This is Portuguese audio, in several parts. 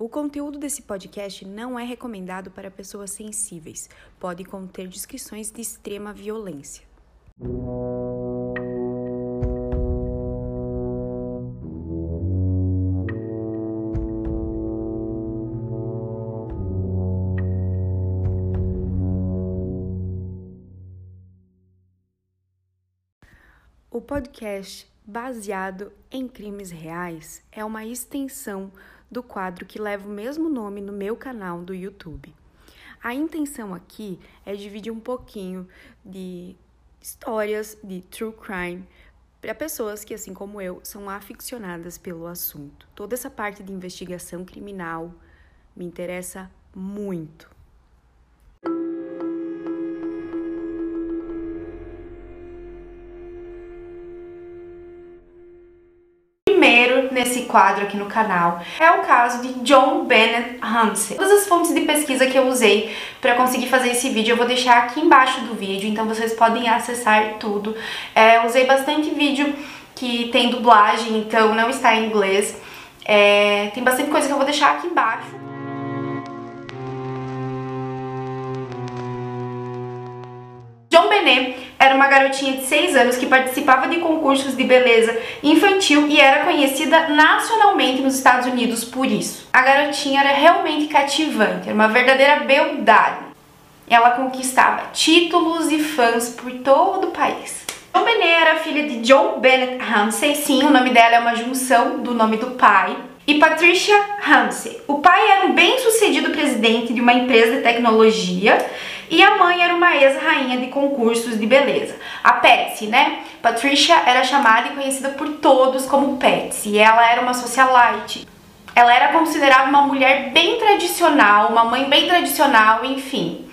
O conteúdo desse podcast não é recomendado para pessoas sensíveis. Pode conter descrições de extrema violência. O podcast Baseado em Crimes Reais é uma extensão do quadro que leva o mesmo nome no meu canal do YouTube. A intenção aqui é dividir um pouquinho de histórias de true crime para pessoas que, assim como eu, são aficionadas pelo assunto. Toda essa parte de investigação criminal me interessa muito. Nesse quadro aqui no canal é o caso de John Bennett Ramsey. Todas as fontes de pesquisa que eu usei para conseguir fazer esse vídeo eu vou deixar aqui embaixo do vídeo, então vocês podem acessar tudo. É, usei bastante vídeo que tem dublagem, então não está em inglês. É, tem bastante coisa que eu vou deixar aqui embaixo. John Benet era uma garotinha de 6 anos que participava de concursos de beleza infantil e era conhecida nacionalmente nos Estados Unidos por isso. A garotinha era realmente cativante, era uma verdadeira beldade. Ela conquistava títulos e fãs por todo o país. John Benet era filha de John Bennett Ramsey, sim, o nome dela é uma junção do nome do pai, e Patricia Ramsey. O pai era um bem-sucedido presidente de uma empresa de tecnologia e a mãe era uma ex-rainha de concursos de beleza. A Patsy, né? Patricia era chamada e conhecida por todos como Patsy. Ela era uma socialite. Ela era considerada uma mulher bem tradicional, uma mãe bem tradicional, enfim.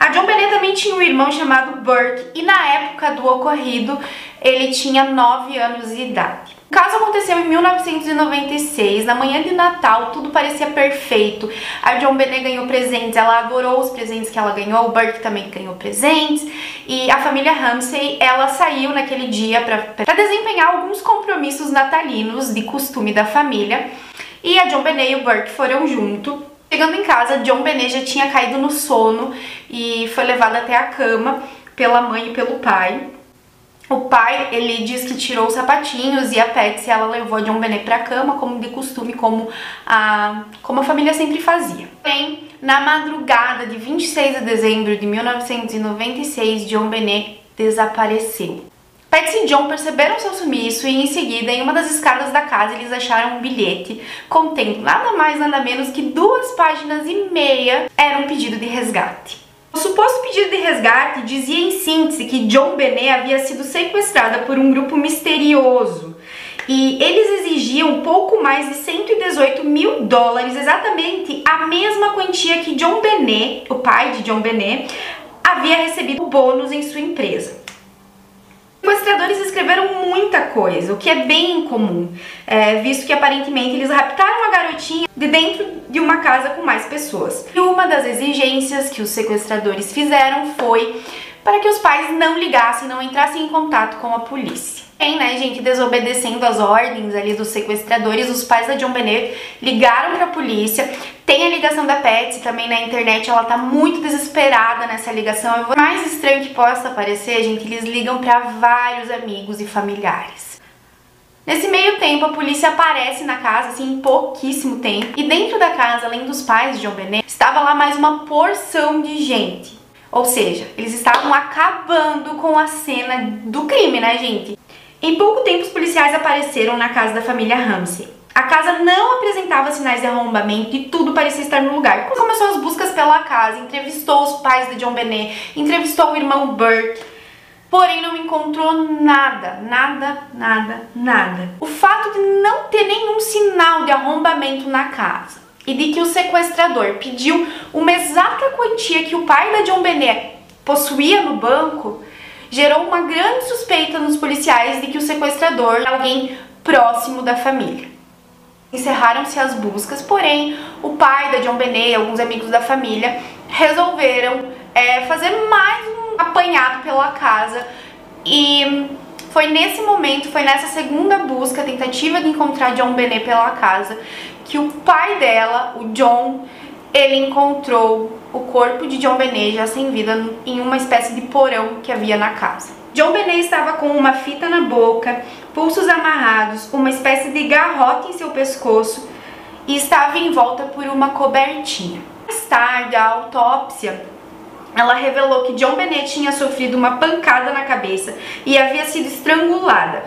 A John Bennett também tinha um irmão chamado Burke e na época do ocorrido ele tinha 9 anos de idade. O caso aconteceu em 1996, na manhã de Natal, tudo parecia perfeito. A John Benet ganhou presentes, ela adorou os presentes que ela ganhou, o Burke também ganhou presentes, e a família Ramsey, ela saiu naquele dia para desempenhar alguns compromissos natalinos de costume da família, e a John Benet e o Burke foram junto. Chegando em casa, John Benet já tinha caído no sono e foi levado até a cama pela mãe e pelo pai. O pai, ele diz que tirou os sapatinhos e a Patsy, ela levou John Benet pra cama, como de costume, como a, como a família sempre fazia. Bem, na madrugada de 26 de dezembro de 1996, John Benet desapareceu. Patsy e John perceberam seu sumiço e em seguida, em uma das escadas da casa, eles acharam um bilhete contendo nada mais nada menos que duas páginas e meia. Era um pedido de resgate. O suposto pedido de resgate dizia em síntese que John Benet havia sido sequestrada por um grupo misterioso e eles exigiam pouco mais de 118 mil dólares, exatamente a mesma quantia que John Benet, o pai de John Benet, havia recebido bônus em sua empresa. Sequestradores escreveram muita coisa, o que é bem incomum, é, visto que aparentemente eles raptaram a garotinha de dentro de uma casa com mais pessoas. E uma das exigências que os sequestradores fizeram foi para que os pais não ligassem, não entrassem em contato com a polícia. Bem, né, gente, desobedecendo as ordens ali dos sequestradores, os pais da John Benet ligaram para a polícia. Tem a ligação da Patsy também na internet, ela tá muito desesperada nessa ligação. O mais estranho que possa parecer, gente, eles ligam para vários amigos e familiares. Nesse meio tempo, a polícia aparece na casa, assim, em pouquíssimo tempo. E dentro da casa, além dos pais de John Benet, estava lá mais uma porção de gente. Ou seja, eles estavam acabando com a cena do crime, né, gente? Em pouco tempo, os policiais apareceram na casa da família Ramsey. A casa não apresentava sinais de arrombamento e tudo parecia estar no lugar. Começou as buscas pela casa, entrevistou os pais de John Benet, entrevistou o irmão Burke, porém não encontrou nada, nada, nada, nada. O fato de não ter nenhum sinal de arrombamento na casa e de que o sequestrador pediu uma exata quantia que o pai da John Benet possuía no banco gerou uma grande suspeita nos policiais de que o sequestrador é alguém próximo da família. Encerraram-se as buscas, porém o pai da John Benet e alguns amigos da família resolveram é, fazer mais um apanhado pela casa e foi nesse momento, foi nessa segunda busca, tentativa de encontrar John Benet pela casa, que o pai dela, o John, ele encontrou o corpo de John Benet já sem vida em uma espécie de porão que havia na casa. John Benet estava com uma fita na boca, pulsos amarrados, uma espécie de garrote em seu pescoço e estava envolta por uma cobertinha. Mais tarde, a autópsia ela revelou que John Bennett tinha sofrido uma pancada na cabeça e havia sido estrangulada.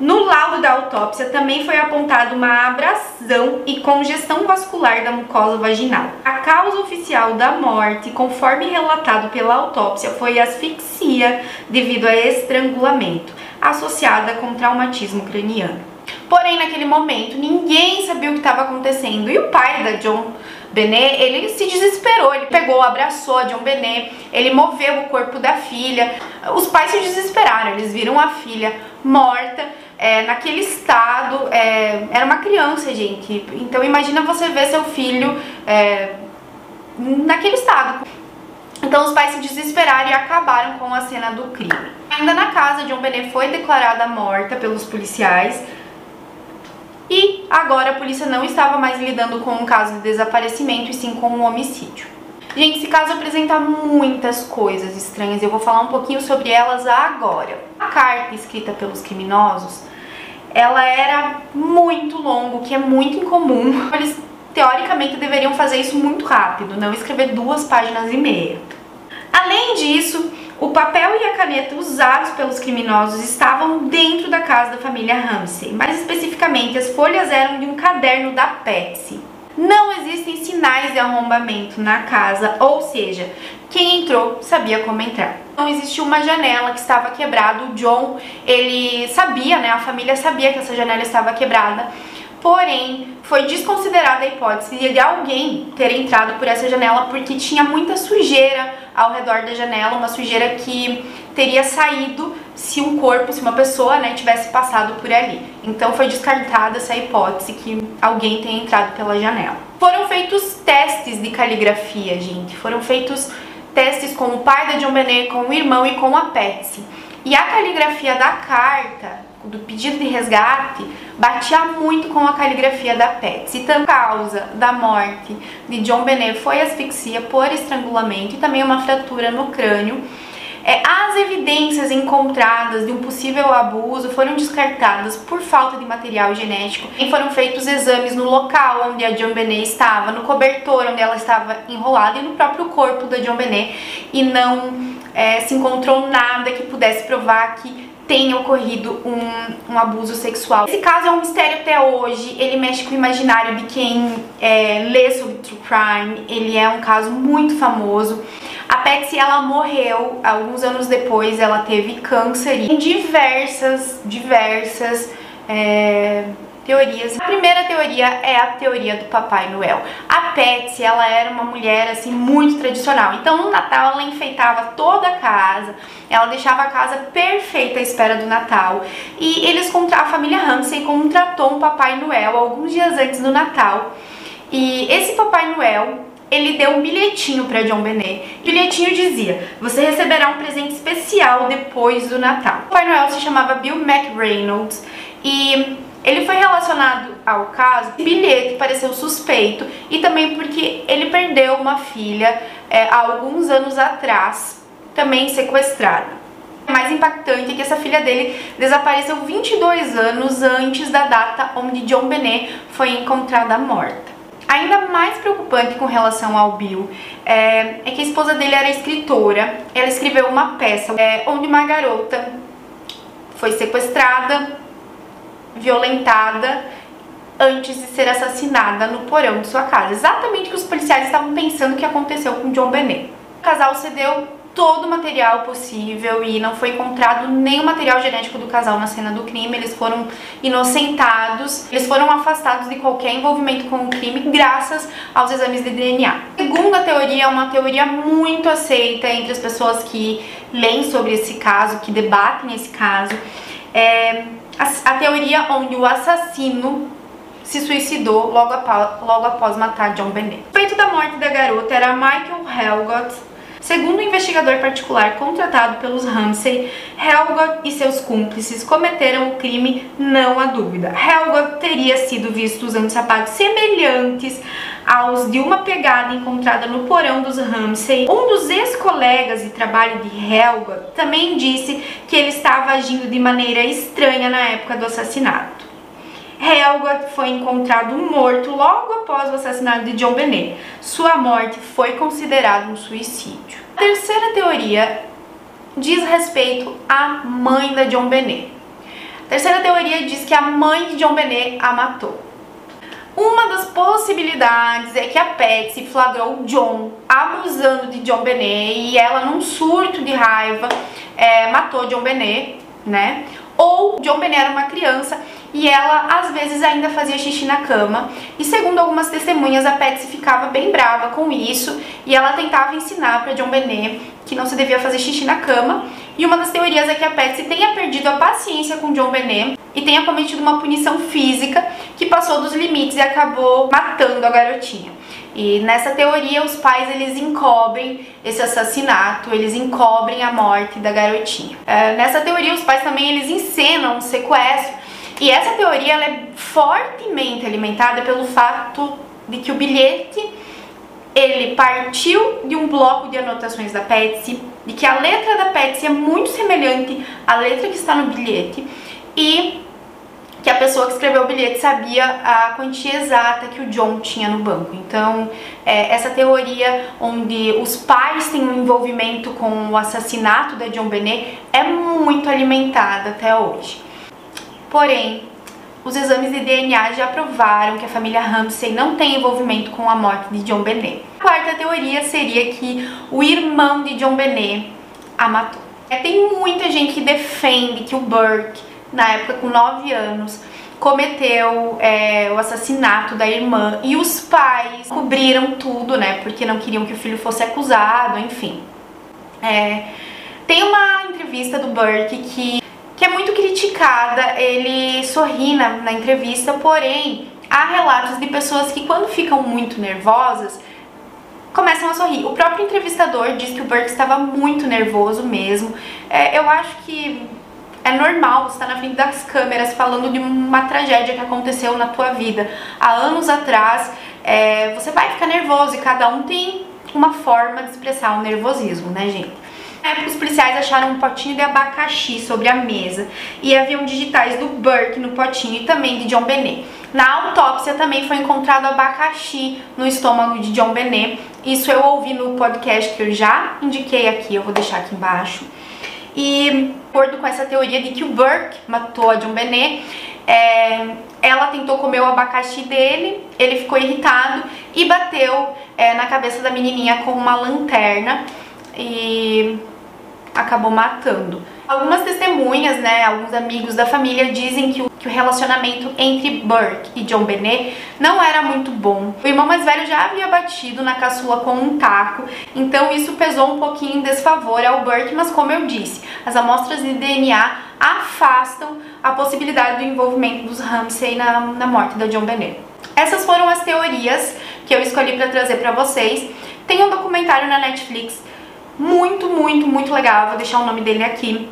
No laudo da autópsia também foi apontada uma abrasão e congestão vascular da mucosa vaginal. A causa oficial da morte, conforme relatado pela autópsia, foi asfixia devido a estrangulamento, associada com traumatismo craniano. Porém, naquele momento, ninguém sabia o que estava acontecendo e o pai da John Benet, ele se desesperou, ele pegou, abraçou a John Benet, ele moveu o corpo da filha. Os pais se desesperaram, eles viram a filha morta, é, naquele estado, é, era uma criança, gente. Então imagina você ver seu filho é, naquele estado. Então os pais se desesperaram e acabaram com a cena do crime. Ainda na casa, John Benet foi declarada morta pelos policiais. E agora a polícia não estava mais lidando com um caso de desaparecimento e sim com um homicídio. Gente, esse caso apresenta muitas coisas estranhas eu vou falar um pouquinho sobre elas agora. A carta escrita pelos criminosos, ela era muito longa, o que é muito incomum. Eles teoricamente deveriam fazer isso muito rápido, não escrever duas páginas e meia. Além disso, o papel e a caneta usados pelos criminosos estavam dentro da casa da família Ramsey. Mais especificamente, as folhas eram de um caderno da Patsy. Não existem sinais de arrombamento na casa, ou seja, quem entrou sabia como entrar. Não existia uma janela que estava quebrada. O John, ele sabia, né? A família sabia que essa janela estava quebrada Porém, foi desconsiderada a hipótese de alguém ter entrado por essa janela porque tinha muita sujeira ao redor da janela, uma sujeira que teria saído se um corpo, se uma pessoa, né, tivesse passado por ali. Então foi descartada essa hipótese que alguém tenha entrado pela janela. Foram feitos testes de caligrafia, gente. Foram feitos testes com o pai da John Benet, com o irmão e com a Patsy. E a caligrafia da carta do pedido de resgate batia muito com a caligrafia da Pets. E a causa da morte de John Benet foi asfixia por estrangulamento e também uma fratura no crânio. É, as evidências encontradas de um possível abuso foram descartadas por falta de material genético e foram feitos exames no local onde a John Benet estava, no cobertor onde ela estava enrolada e no próprio corpo da John Benet e não é, se encontrou nada que pudesse provar que tenha ocorrido um, um, abuso sexual. Esse caso é um mistério até hoje, ele mexe com o imaginário de quem é, lê sobre true crime, ele é um caso muito famoso. A Patsy, ela morreu alguns anos depois, ela teve câncer e diversas, diversas... É, teorias. A primeira teoria é a teoria do Papai Noel. A Patsy, ela era uma mulher assim muito tradicional. Então, no Natal ela enfeitava toda a casa, ela deixava a casa perfeita à espera do Natal. E eles a família Ramsey contratou um Papai Noel alguns dias antes do Natal. E esse Papai Noel ele deu um bilhetinho para John Benet. O bilhetinho dizia: Você receberá um presente especial depois do Natal. O Papai Noel se chamava Bill McReynolds e ele foi relacionado ao caso, o bilhete pareceu suspeito e também porque ele perdeu uma filha é, há alguns anos atrás, também sequestrada. O mais impactante é que essa filha dele desapareceu 22 anos antes da data onde John Benet foi encontrada morta. Ainda mais preocupante com relação ao Bill é, é que a esposa dele era escritora. Ela escreveu uma peça é, onde uma garota foi sequestrada, violentada antes de ser assassinada no porão de sua casa. Exatamente o que os policiais estavam pensando que aconteceu com John Benet. O casal cedeu todo o material possível e não foi encontrado nenhum material genético do casal na cena do crime. Eles foram inocentados, eles foram afastados de qualquer envolvimento com o crime graças aos exames de DNA. A segunda teoria é uma teoria muito aceita entre as pessoas que leem sobre esse caso, que debatem esse caso. É a, a teoria onde o assassino se suicidou logo após, logo após matar John Bennett. O feito da morte da garota era Michael Helgott, Segundo o investigador particular contratado pelos Ramsey, Helgot e seus cúmplices cometeram o crime, não há dúvida. Helgot teria sido visto usando sapatos semelhantes aos de uma pegada encontrada no porão dos Ramsey. Um dos ex-colegas de trabalho de Helgot também disse que ele estava agindo de maneira estranha na época do assassinato. Helga foi encontrado morto logo após o assassinato de John Benet. Sua morte foi considerada um suicídio. A terceira teoria diz respeito à mãe da John Benet. A terceira teoria diz que a mãe de John Benet a matou. Uma das possibilidades é que a Patsy flagrou John abusando de John Benet e ela, num surto de raiva, é, matou John Benet, né? Ou John Benet era uma criança e ela às vezes ainda fazia xixi na cama. E segundo algumas testemunhas, a Patsy ficava bem brava com isso e ela tentava ensinar para John Benet que não se devia fazer xixi na cama. E uma das teorias é que a Patsy tenha perdido a paciência com John Benet e tenha cometido uma punição física que passou dos limites e acabou matando a garotinha. E nessa teoria os pais eles encobrem esse assassinato, eles encobrem a morte da garotinha. É, nessa teoria os pais também eles encenam um sequestro e essa teoria ela é fortemente alimentada pelo fato de que o bilhete ele partiu de um bloco de anotações da Patsy, de que a letra da Patsy é muito semelhante à letra que está no bilhete e que a pessoa que escreveu o bilhete sabia a quantia exata que o John tinha no banco. Então, é, essa teoria onde os pais têm um envolvimento com o assassinato da John Benet é muito alimentada até hoje. Porém, os exames de DNA já provaram que a família Ramsey não tem envolvimento com a morte de John Benet. A quarta teoria seria que o irmão de John Benet a matou. É, tem muita gente que defende que o Burke, na época com 9 anos, cometeu é, o assassinato da irmã e os pais cobriram tudo, né? Porque não queriam que o filho fosse acusado, enfim. É, tem uma entrevista do Burke que que é muito criticada. Ele sorri na, na entrevista, porém há relatos de pessoas que quando ficam muito nervosas começam a sorrir. O próprio entrevistador diz que o Burke estava muito nervoso mesmo. É, eu acho que é normal estar na frente das câmeras falando de uma tragédia que aconteceu na tua vida há anos atrás. É, você vai ficar nervoso e cada um tem uma forma de expressar o nervosismo, né, gente? Na época, os policiais acharam um potinho de abacaxi sobre a mesa e haviam digitais do Burke no potinho e também de John Benet. Na autópsia também foi encontrado abacaxi no estômago de John Benet. Isso eu ouvi no podcast que eu já indiquei aqui, eu vou deixar aqui embaixo. E, de acordo com essa teoria de que o Burke matou a John Benet, é, ela tentou comer o abacaxi dele, ele ficou irritado e bateu é, na cabeça da menininha com uma lanterna. E acabou matando. Algumas testemunhas, né, alguns amigos da família dizem que o, que o relacionamento entre Burke e John Benet não era muito bom. O irmão mais velho já havia batido na caçula com um taco, então isso pesou um pouquinho em desfavor ao Burke, mas como eu disse, as amostras de DNA afastam a possibilidade do envolvimento dos Ramsey na, na morte da John Benet. Essas foram as teorias que eu escolhi para trazer para vocês. Tem um documentário na Netflix muito, muito, muito legal. Vou deixar o nome dele aqui.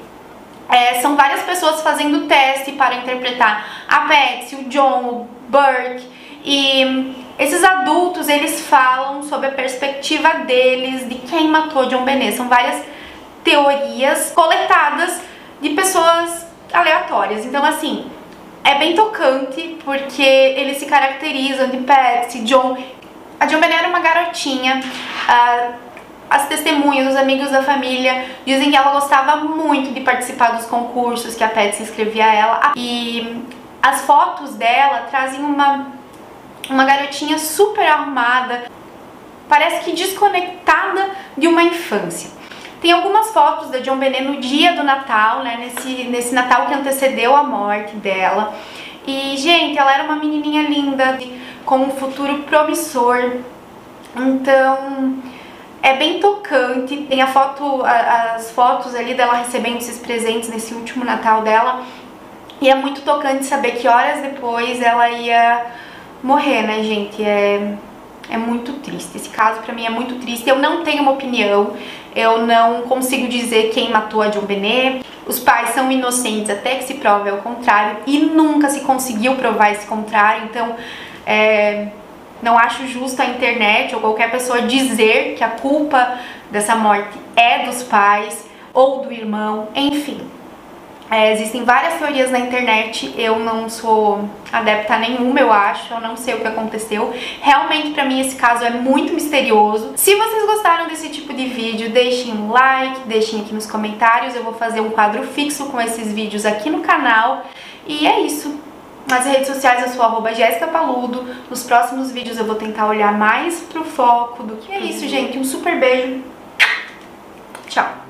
É, são várias pessoas fazendo teste para interpretar a Patsy, o John, o Burke e esses adultos eles falam sobre a perspectiva deles de quem matou John Benet. São várias teorias coletadas de pessoas aleatórias. Então assim, é bem tocante porque eles se caracterizam de Patsy, John. A John Benet era uma garotinha. Uh, as testemunhas, os amigos da família dizem que ela gostava muito de participar dos concursos que a Patsy escrevia a ela. E as fotos dela trazem uma, uma garotinha super arrumada, parece que desconectada de uma infância. Tem algumas fotos da John Benet no dia do Natal, né, nesse, nesse Natal que antecedeu a morte dela. E, gente, ela era uma menininha linda, com um futuro promissor. Então, é bem tocante, tem a foto, as fotos ali dela recebendo esses presentes nesse último Natal dela. E é muito tocante saber que horas depois ela ia morrer, né, gente? É, É muito triste. Esse caso para mim é muito triste. Eu não tenho uma opinião. Eu não consigo dizer quem matou a John Benet. Os pais são inocentes até que se prove ao contrário e nunca se conseguiu provar esse contrário. Então, é, não acho justo a internet ou qualquer pessoa dizer que a culpa dessa morte é dos pais ou do irmão, enfim. É, existem várias teorias na internet, eu não sou adepta a nenhuma, eu acho, eu não sei o que aconteceu. Realmente, pra mim, esse caso é muito misterioso. Se vocês gostaram desse tipo de vídeo, deixem um like, deixem aqui nos comentários, eu vou fazer um quadro fixo com esses vídeos aqui no canal. E é isso. Nas redes sociais eu sou arroba Jéssica Paludo. Nos próximos vídeos eu vou tentar olhar mais pro foco do que é isso, gente. Um super beijo. Tchau.